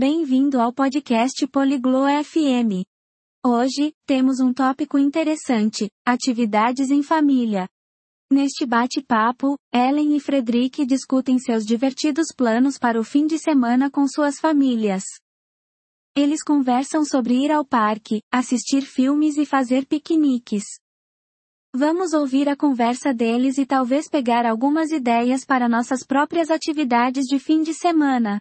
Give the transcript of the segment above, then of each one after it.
Bem-vindo ao podcast Poliglo FM. Hoje, temos um tópico interessante: atividades em família. Neste bate-papo, Ellen e Frederick discutem seus divertidos planos para o fim de semana com suas famílias. Eles conversam sobre ir ao parque, assistir filmes e fazer piqueniques. Vamos ouvir a conversa deles e talvez pegar algumas ideias para nossas próprias atividades de fim de semana.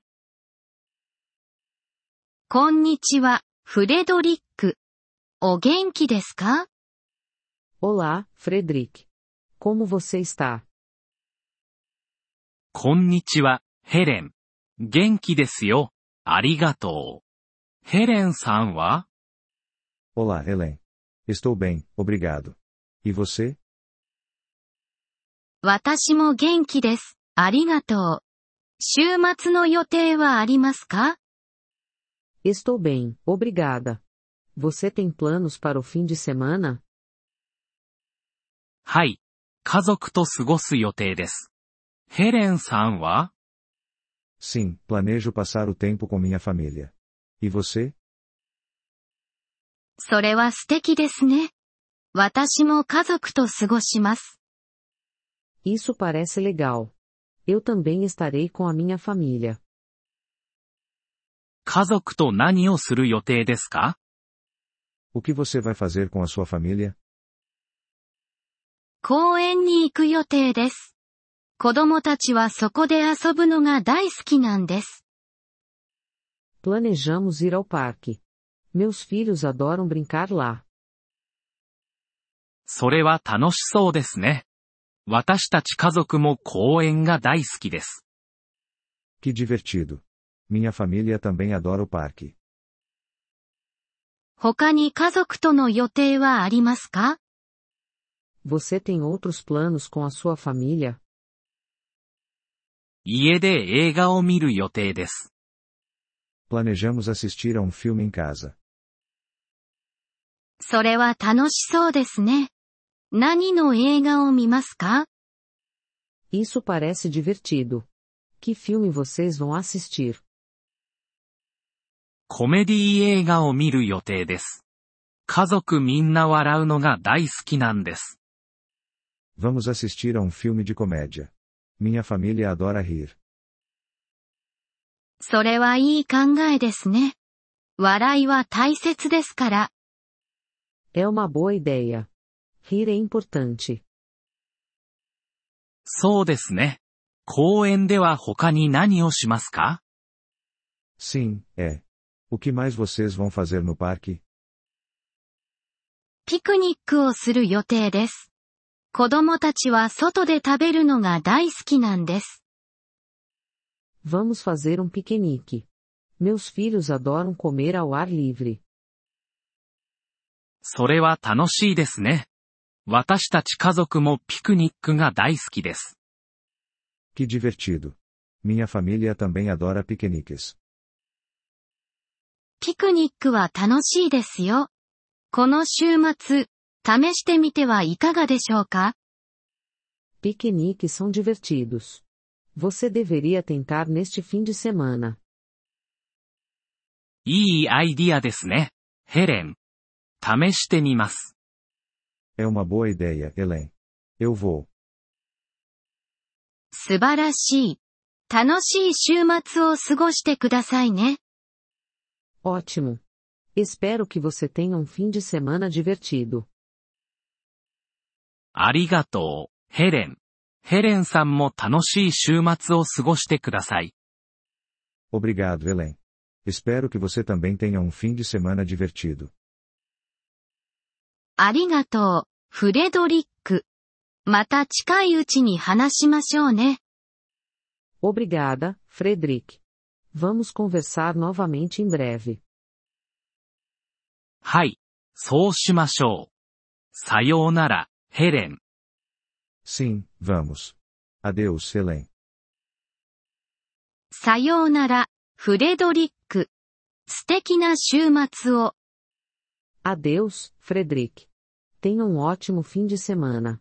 こんにちは、フレドリック。お元気ですか？Olá, Frederick. Como você está? こんにちは、ヘレン。元気ですよ。ありがとう。ヘレンさんは？Olá, Helen. Estou bem, obrigado. E você? 私も元気です。ありがとう。週末の予定はありますか？Estou bem, obrigada. Você tem planos para o fim de semana? はい。家族と過ごす予定です。ヘレンさんは Sim, planejo passar o tempo com minha família. E você? それは素敵ですね。私も家族と過ごします。 Isso parece legal. Eu também estarei com a minha família. 家族と何をする予定ですか O que você vai fazer com a sua família? 公園に行く予定です。子供たちはそこで遊ぶのが大好きなんです。Planejamos ir ao parque. Meus filhos adoram brincar lá. それは楽しそうですね。私たち家族も公園が大好きです。Que divertido. Minha família também adora o parque. 他に家族との予定はありますか Você tem outros planos com a sua família? 家で映画を見る予定です。 Planejamos assistir a um filme em casa. それは楽しそうですね。何の映画を見ますか Isso parece divertido. Que filme vocês vão assistir? コメディ映画を見る予定です。家族みんな笑うのが大好きなんです。Vamos assistir a um filme de comédia. Minha família adora rir. それはいい考えですね。笑いは大切ですから。É uma boa ideia. Rir é importante. そうですね。公園では他に何をしますか Sim, é. O que mais vocês vão fazer no parque? ピクニックをする予定です。子供たちは外で食べるのが大好きなんです。 Vamos fazer um piquenique. Meus filhos adoram comer ao ar livre. それは楽しいですね。私たち家族もピクニックが大好きです。 Que divertido. Minha família também adora piqueniques. ピクニックは楽しいですよ。この週末、試してみてはいかがでしょうか？ピクニック são divertidos。você deveria tentar neste fim de semana。いいアイディアですね、ヘレン。試してみます。É uma boa ideia, Helen. vo 素晴らしい。楽しい週末を過ごしてくださいね。Ótimo. Espero que você tenha um fim de semana divertido. ありがとう、ヘレン。ヘレンさんも楽しい週末を過ごしてください。 Obrigado, Helen. Espero que você também tenha um fim de semana divertido. ありがとう、フレドリック。また近いうちに話しましょうね。 Obrigada, Frederick. Vamos conversar novamente em breve. はい。そうしましょう。さようなら、ヘレン。 Sim, vamos. Adeus, Helen. さようなら、フレドリック。素敵な週末を。 Adeus, Frederick. Tenha um ótimo fim de semana.